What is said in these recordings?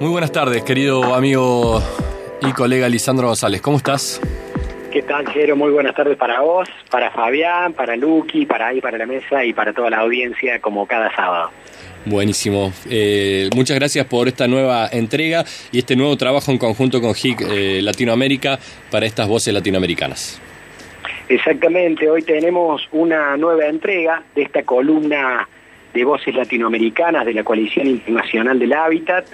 Muy buenas tardes, querido amigo y colega Lisandro González. ¿Cómo estás? ¿Qué tal, Jero? Muy buenas tardes para vos, para Fabián, para Luqui, para ahí, para la mesa y para toda la audiencia, como cada sábado. Buenísimo. Eh, muchas gracias por esta nueva entrega y este nuevo trabajo en conjunto con HIC eh, Latinoamérica para estas voces latinoamericanas. Exactamente, hoy tenemos una nueva entrega de esta columna de voces latinoamericanas de la Coalición Internacional del Hábitat.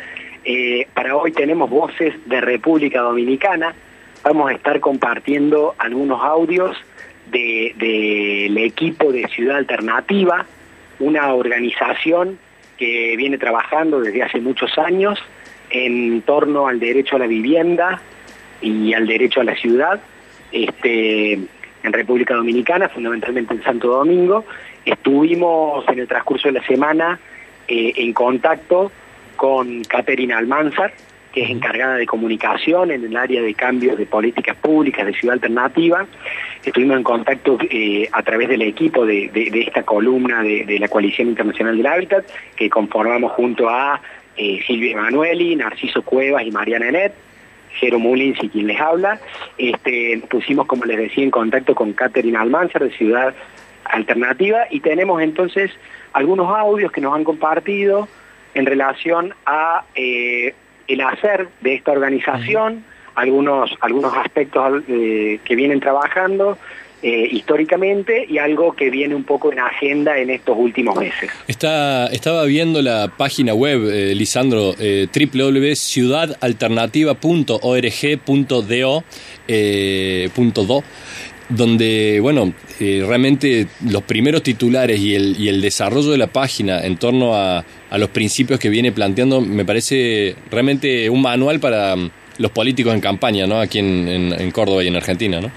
Eh, para hoy tenemos voces de República Dominicana. Vamos a estar compartiendo algunos audios del equipo de Ciudad Alternativa, una organización que viene trabajando desde hace muchos años en torno al derecho a la vivienda y al derecho a la ciudad este, en República Dominicana, fundamentalmente en Santo Domingo. Estuvimos en el transcurso de la semana eh, en contacto con Caterina Almanzar, que es encargada de comunicación en el área de cambios de políticas públicas de Ciudad Alternativa. Estuvimos en contacto eh, a través del equipo de, esta columna de, la Coalición Internacional del Hábitat, que conformamos junto a eh, Silvia Emanueli, Narciso Cuevas y Mariana Enet, Jero Mullins y quien les habla. Este, pusimos, como les decía, en contacto con Caterina Almanzar de Ciudad Alternativa y tenemos entonces algunos audios que nos han compartido en relación a eh, el hacer de esta organización, algunos, algunos aspectos eh, que vienen trabajando eh, históricamente y algo que viene un poco en agenda en estos últimos meses. Está, estaba viendo la página web, Lisandro, www.ciudadalternativa.org.do donde, bueno, eh, realmente los primeros titulares y el, y el desarrollo de la página en torno a, a, los principios que viene planteando me parece realmente un manual para mm, los políticos en campaña, ¿no? Aquí en, en, Córdoba y en Argentina, ¿no?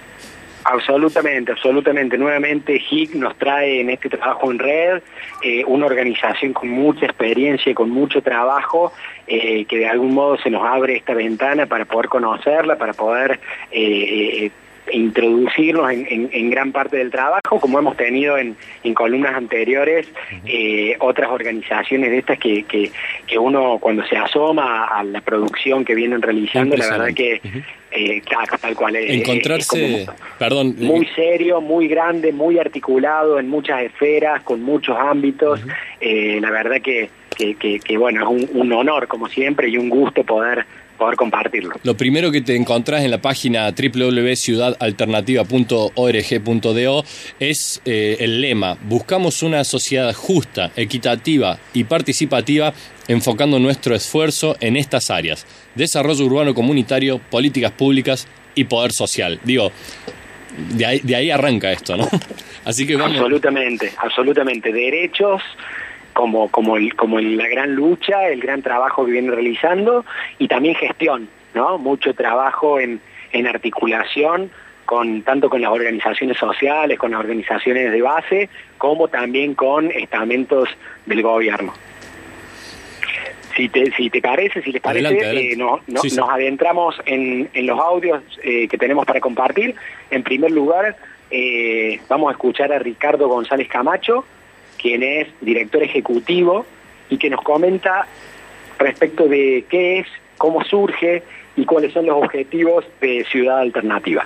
Absolutamente, absolutamente. Nuevamente HIC nos trae en este trabajo en red eh, una organización con mucha experiencia y con mucho trabajo eh, que de algún modo se nos abre esta ventana para poder conocerla, para poder eh, introducirnos en, gran parte del trabajo, como hemos tenido en, columnas anteriores, eh, otras organizaciones de estas que, que, uno cuando se asoma a la producción que vienen realizando, la verdad que, eh, tal cual es. Encontrarse, perdón. Muy serio, muy grande, muy articulado en muchas esferas, con muchos ámbitos, eh, la verdad que, que, bueno, es un honor como siempre y un gusto poder poder compartirlo. Lo primero que te encontrás en la página www.ciudadalternativa.org.do es eh, el lema, buscamos una sociedad justa, equitativa y participativa enfocando nuestro esfuerzo en estas áreas, desarrollo urbano comunitario, políticas públicas y poder social. Digo, de ahí, de ahí arranca esto, ¿no? Así que vamos. Absolutamente, absolutamente. Derechos, como, como, el, como la gran lucha, el gran trabajo que viene realizando y también gestión, ¿no? Mucho trabajo en, en articulación con, tanto con las organizaciones sociales, con las organizaciones de base, como también con estamentos del gobierno. Si te, si te parece, si les parece, eh, no, nos adentramos en, en, los audios eh, que tenemos para compartir. En primer lugar, eh, vamos a escuchar a Ricardo González Camacho, quien es director ejecutivo y que nos comenta respecto de qué es, cómo surge y cuáles son los objetivos de Ciudad Alternativa.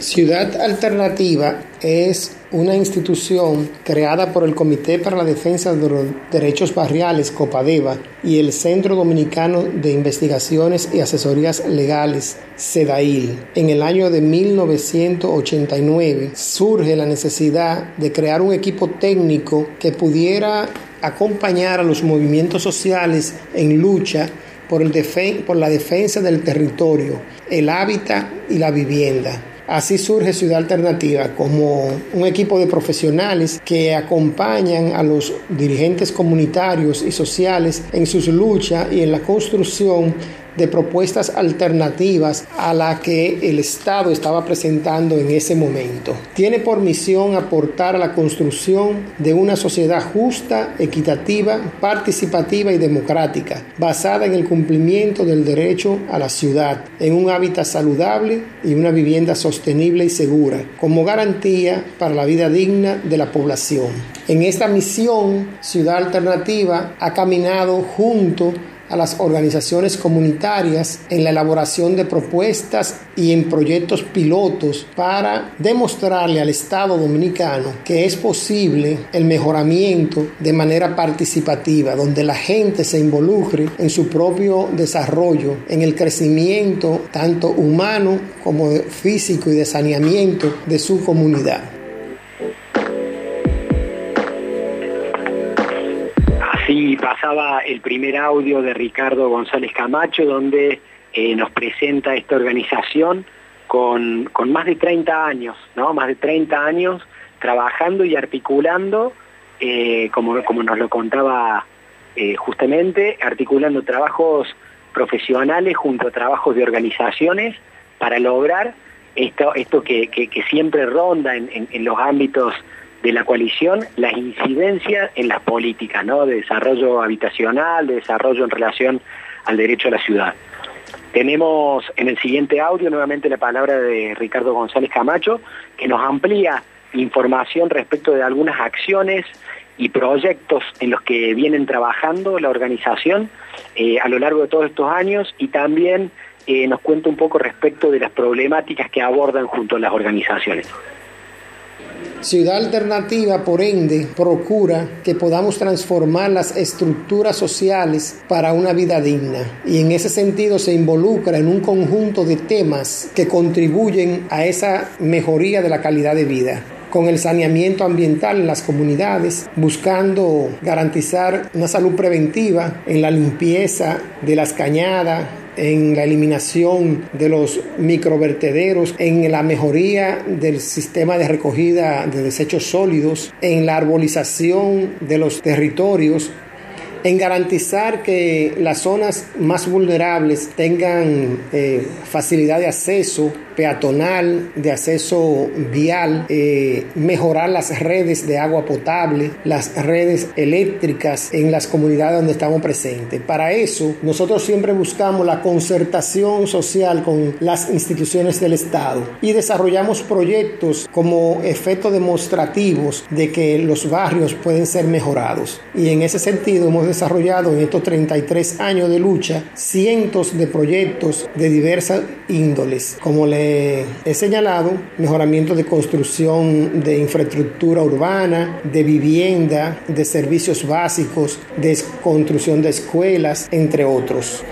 Ciudad Alternativa es una institución creada por el Comité para la Defensa de los Derechos Barriales, COPADEVA, y el Centro Dominicano de Investigaciones y Asesorías Legales, CEDAIL. En el año de 1989 surge la necesidad de crear un equipo técnico que pudiera acompañar a los movimientos sociales en lucha por, el por la defensa del territorio, el hábitat y la vivienda. Así surge Ciudad Alternativa como un equipo de profesionales que acompañan a los dirigentes comunitarios y sociales en sus luchas y en la construcción de propuestas alternativas a la que el Estado estaba presentando en ese momento. Tiene por misión aportar a la construcción de una sociedad justa, equitativa, participativa y democrática, basada en el cumplimiento del derecho a la ciudad, en un hábitat saludable y una vivienda sostenible y segura, como garantía para la vida digna de la población. En esta misión, Ciudad Alternativa ha caminado junto a las organizaciones comunitarias en la elaboración de propuestas y en proyectos pilotos para demostrarle al Estado dominicano que es posible el mejoramiento de manera participativa, donde la gente se involucre en su propio desarrollo, en el crecimiento tanto humano como físico y de saneamiento de su comunidad. Pasaba el primer audio de Ricardo González Camacho, donde eh, nos presenta esta organización con, más de 30 años, ¿no? Más de 30 años trabajando y articulando, eh, como, como nos lo contaba eh, justamente, articulando trabajos profesionales junto a trabajos de organizaciones para lograr esto, esto que, siempre ronda en los ámbitos de la coalición las incidencias en las políticas, ¿no? De desarrollo habitacional, de desarrollo en relación al derecho a la ciudad. Tenemos en el siguiente audio nuevamente la palabra de Ricardo González Camacho, que nos amplía información respecto de algunas acciones y proyectos en los que vienen trabajando la organización eh, a lo largo de todos estos años y también eh, nos cuenta un poco respecto de las problemáticas que abordan junto a las organizaciones. Ciudad Alternativa, por ende, procura que podamos transformar las estructuras sociales para una vida digna. Y en ese sentido se involucra en un conjunto de temas que contribuyen a esa mejoría de la calidad de vida con el saneamiento ambiental en las comunidades, buscando garantizar una salud preventiva en la limpieza de las cañadas, en la eliminación de los microvertederos, en la mejoría del sistema de recogida de desechos sólidos, en la arbolización de los territorios, en garantizar que las zonas más vulnerables tengan eh, facilidad de acceso peatonal, de acceso vial, eh, mejorar las redes de agua potable, las redes eléctricas en las comunidades donde estamos presentes. Para eso, nosotros siempre buscamos la concertación social con las instituciones del Estado y desarrollamos proyectos como efectos demostrativos de que los barrios pueden ser mejorados. Y en ese sentido hemos desarrollado en estos 33 años de lucha cientos de proyectos de diversas índoles, como le he señalado mejoramiento de construcción de infraestructura urbana, de vivienda, de servicios básicos, de construcción de escuelas, entre otros.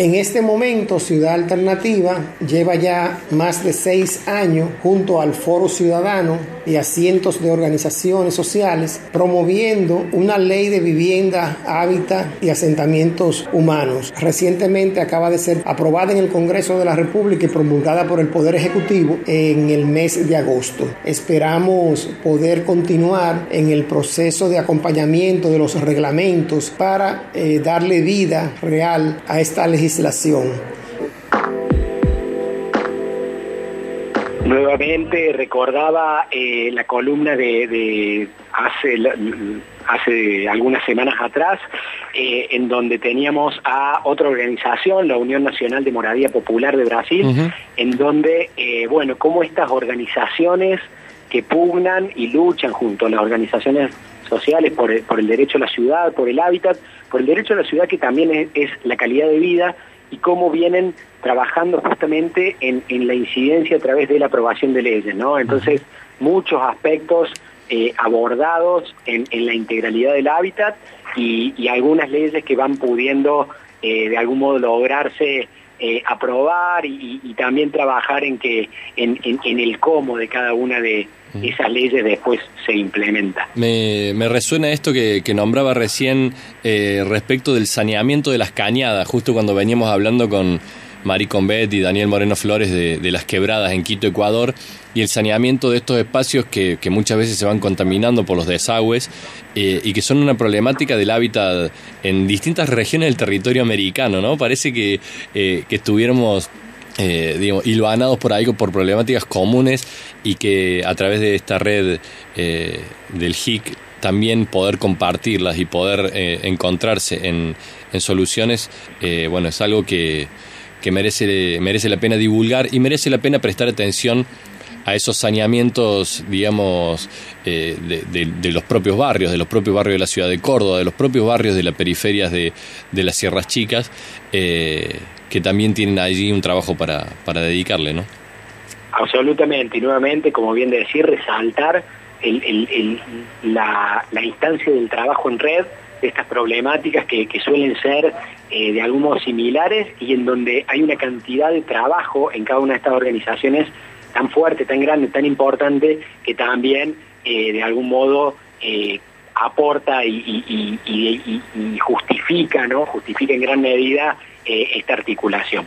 En este momento, Ciudad Alternativa lleva ya más de seis años junto al Foro Ciudadano y a cientos de organizaciones sociales promoviendo una ley de vivienda, hábitat y asentamientos humanos. Recientemente acaba de ser aprobada en el Congreso de la República y promulgada por el Poder Ejecutivo en el mes de agosto. Esperamos poder continuar en el proceso de acompañamiento de los reglamentos para eh, darle vida real a esta legislación Nuevamente recordaba eh, la columna de, hace, hace algunas semanas atrás, eh, en donde teníamos a otra organización, la Unión Nacional de Moradía Popular de Brasil, en donde, eh, bueno, cómo estas organizaciones que pugnan y luchan junto a las organizaciones sociales por el, derecho a la ciudad, por el hábitat, por el derecho a la ciudad que también es, la calidad de vida y cómo vienen trabajando justamente en, la incidencia a través de la aprobación de leyes, ¿no? Entonces, muchos aspectos eh, abordados en, la integralidad del hábitat y, algunas leyes que van pudiendo eh, de algún modo lograrse eh, aprobar y, también trabajar en que en, el cómo de cada una de esas leyes después se implementa. Me, resuena esto que, nombraba recién eh, respecto del saneamiento de las cañadas, justo cuando veníamos hablando con, Mari Combet y Daniel Moreno Flores de, las quebradas en Quito, Ecuador, y el saneamiento de estos espacios que, muchas veces se van contaminando por los desagües eh, y que son una problemática del hábitat en distintas regiones del territorio americano, ¿no? Parece que, eh, que estuviéramos eh, digamos, hilvanados por ahí por problemáticas comunes y que a través de esta red eh, del HIC también poder compartirlas y poder encontrarse en, soluciones, eh, bueno, es algo que, que merece, merece la pena divulgar y merece la pena prestar atención a esos saneamientos, digamos, de, de, los propios barrios, de los propios barrios de la ciudad de Córdoba, de los propios barrios de las periferias de, de las Sierras Chicas, que también tienen allí un trabajo para, para dedicarle, ¿no? Absolutamente, y nuevamente, como bien decir, resaltar la, instancia del trabajo en red, estas problemáticas que, suelen ser eh, de algún modo similares y en donde hay una cantidad de trabajo en cada una de estas organizaciones tan fuerte, tan grande, tan importante, que también eh, de algún modo eh, aporta y, justifica, ¿no? Justifica en gran medida esta articulación.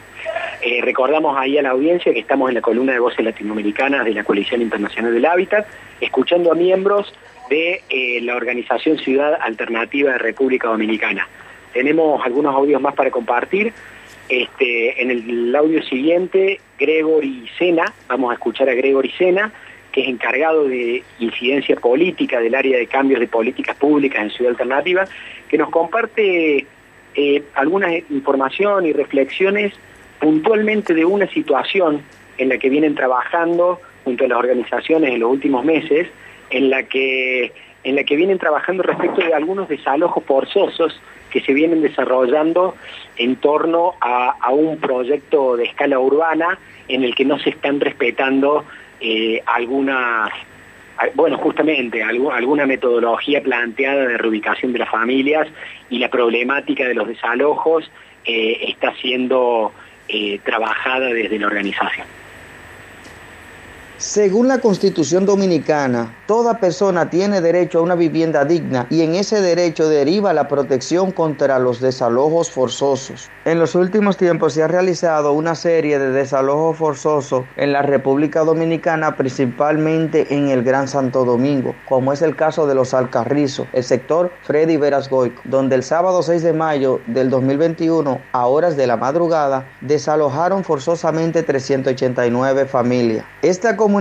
Recordamos ahí a la audiencia que estamos en la columna de voces latinoamericanas de la Coalición Internacional del Hábitat, escuchando a miembros de eh, la organización Ciudad Alternativa de República Dominicana. Tenemos algunos audios más para compartir. Este, en el audio siguiente, Gregory Sena, vamos a escuchar a Gregory Sena, que es encargado de incidencia política del área de cambios de políticas públicas en Ciudad Alternativa, que nos comparte eh, alguna información y reflexiones puntualmente de una situación en la que vienen trabajando junto a las organizaciones en los últimos meses, en la que, en la que vienen trabajando respecto de algunos desalojos forzosos que se vienen desarrollando en torno a, un proyecto de escala urbana en el que no se están respetando eh, algunas bueno, justamente alguna metodología planteada de reubicación de las familias y la problemática de los desalojos eh, está siendo eh, trabajada desde la organización. Según la Constitución Dominicana, toda persona tiene derecho a una vivienda digna y en ese derecho deriva la protección contra los desalojos forzosos. En los últimos tiempos se ha realizado una serie de desalojos forzosos en la República Dominicana, principalmente en el Gran Santo Domingo, como es el caso de los Alcarrizos, el sector Freddy Veras Goico, donde el sábado 6 de mayo del 2021, a horas de la madrugada, desalojaron forzosamente 389 familias. Esta comunidad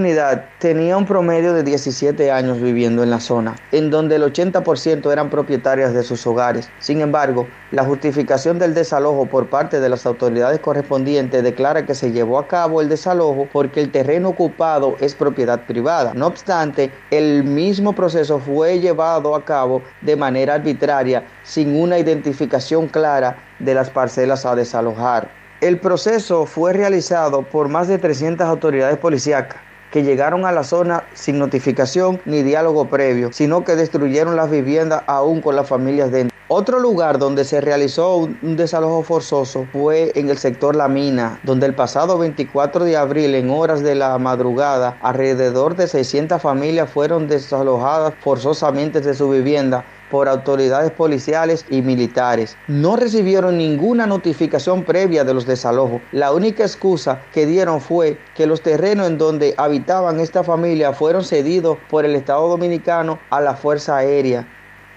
tenía un promedio de 17 años viviendo en la zona, en donde el 80% eran propietarias de sus hogares. Sin embargo, la justificación del desalojo por parte de las autoridades correspondientes declara que se llevó a cabo el desalojo porque el terreno ocupado es propiedad privada. No obstante, el mismo proceso fue llevado a cabo de manera arbitraria, sin una identificación clara de las parcelas a desalojar. El proceso fue realizado por más de 300 autoridades policíacas que llegaron a la zona sin notificación ni diálogo previo, sino que destruyeron las viviendas aún con las familias dentro. Otro lugar donde se realizó un desalojo forzoso fue en el sector La Mina, donde el pasado 24 de abril, en horas de la madrugada, alrededor de 600 familias fueron desalojadas forzosamente de su vivienda por autoridades policiales y militares. No recibieron ninguna notificación previa de los desalojos. La única excusa que dieron fue que los terrenos en donde habitaban esta familia fueron cedidos por el Estado Dominicano a la Fuerza Aérea.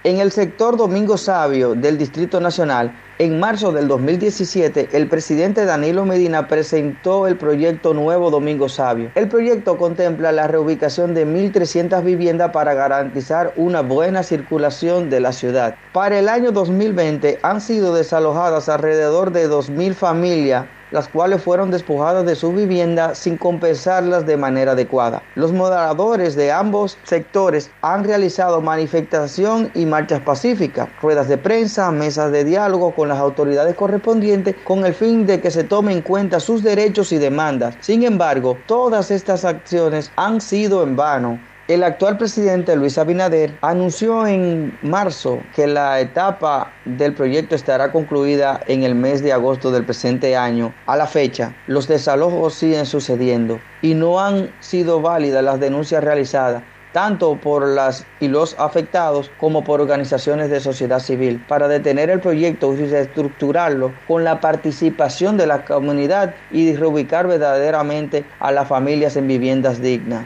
En el sector Domingo Sabio del Distrito Nacional, en marzo del 2017, el presidente Danilo Medina presentó el proyecto Nuevo Domingo Sabio. El proyecto contempla la reubicación de 1.300 viviendas para garantizar una buena circulación de la ciudad. Para el año 2020 han sido desalojadas alrededor de 2.000 familias las cuales fueron despojadas de su vivienda sin compensarlas de manera adecuada. Los moderadores de ambos sectores han realizado manifestación y marchas pacíficas, ruedas de prensa, mesas de diálogo con las autoridades correspondientes con el fin de que se tome en cuenta sus derechos y demandas. Sin embargo, todas estas acciones han sido en vano el actual presidente Luis Abinader anunció en marzo que la etapa del proyecto estará concluida en el mes de agosto del presente año. A la fecha, los desalojos siguen sucediendo y no han sido válidas las denuncias realizadas tanto por las y los afectados como por organizaciones de sociedad civil, para detener el proyecto y reestructurarlo con la participación de la comunidad y reubicar verdaderamente a las familias en viviendas dignas.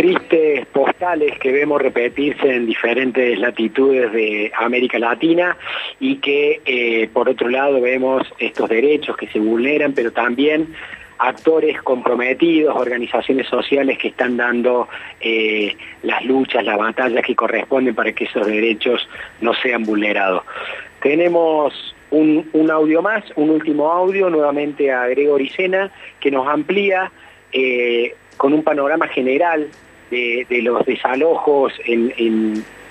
Tristes postales que vemos repetirse en diferentes latitudes de América Latina y que eh, por otro lado vemos estos derechos que se vulneran, pero también actores comprometidos, organizaciones sociales que están dando eh, las luchas, las batallas que corresponden para que esos derechos no sean vulnerados. Tenemos un, audio más, un último audio, nuevamente a Gregory Sena, que nos amplía eh, con un panorama general de, los desalojos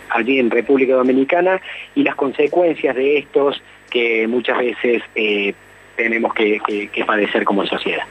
allí en República Dominicana y las consecuencias de estos que muchas veces eh, tenemos que, que padecer como sociedad.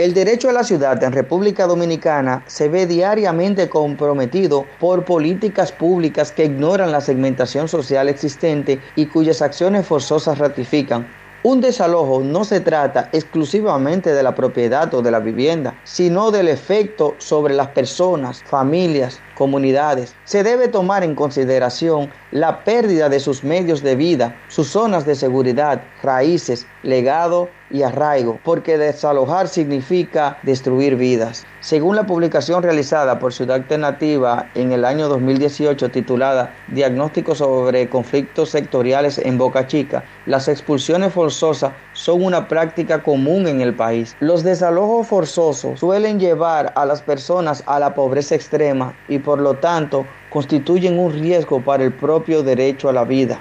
El derecho a la ciudad en República Dominicana se ve diariamente comprometido por políticas públicas que ignoran la segmentación social existente y cuyas acciones forzosas ratifican un desalojo no se trata exclusivamente de la propiedad o de la vivienda, sino del efecto sobre las personas, familias, comunidades. Se debe tomar en consideración la pérdida de sus medios de vida, sus zonas de seguridad, raíces, legado y arraigo, porque desalojar significa destruir vidas. Según la publicación realizada por Ciudad Alternativa en el año 2018 titulada Diagnóstico sobre conflictos sectoriales en Boca Chica, las expulsiones forzosas son una práctica común en el país. Los desalojos forzosos suelen llevar a las personas a la pobreza extrema y por lo tanto constituyen un riesgo para el propio derecho a la vida.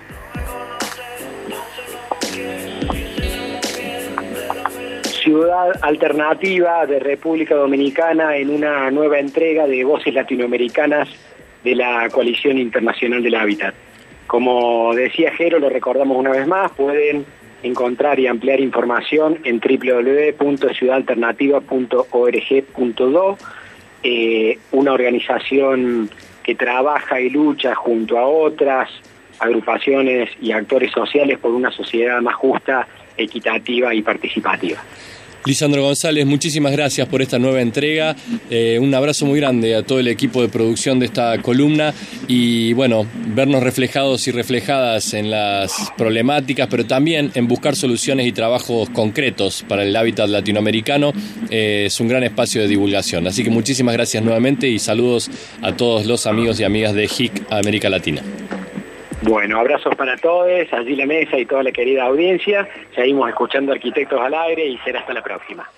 Ciudad Alternativa de República Dominicana en una nueva entrega de Voces Latinoamericanas de la Coalición Internacional del Hábitat. Como decía Jero, lo recordamos una vez más, pueden encontrar y ampliar información en www.ciudadalternativa.org.do, eh, una organización que trabaja y lucha junto a otras agrupaciones y actores sociales por una sociedad más justa, equitativa y participativa. Lisandro González, muchísimas gracias por esta nueva entrega. Eh, un abrazo muy grande a todo el equipo de producción de esta columna y bueno, vernos reflejados y reflejadas en las problemáticas, pero también en buscar soluciones y trabajos concretos para el hábitat latinoamericano eh, es un gran espacio de divulgación. Así que muchísimas gracias nuevamente y saludos a todos los amigos y amigas de HIC América Latina. Bueno, abrazos para todos, allí la mesa y toda la querida audiencia. Seguimos escuchando Arquitectos al Aire y será hasta la próxima.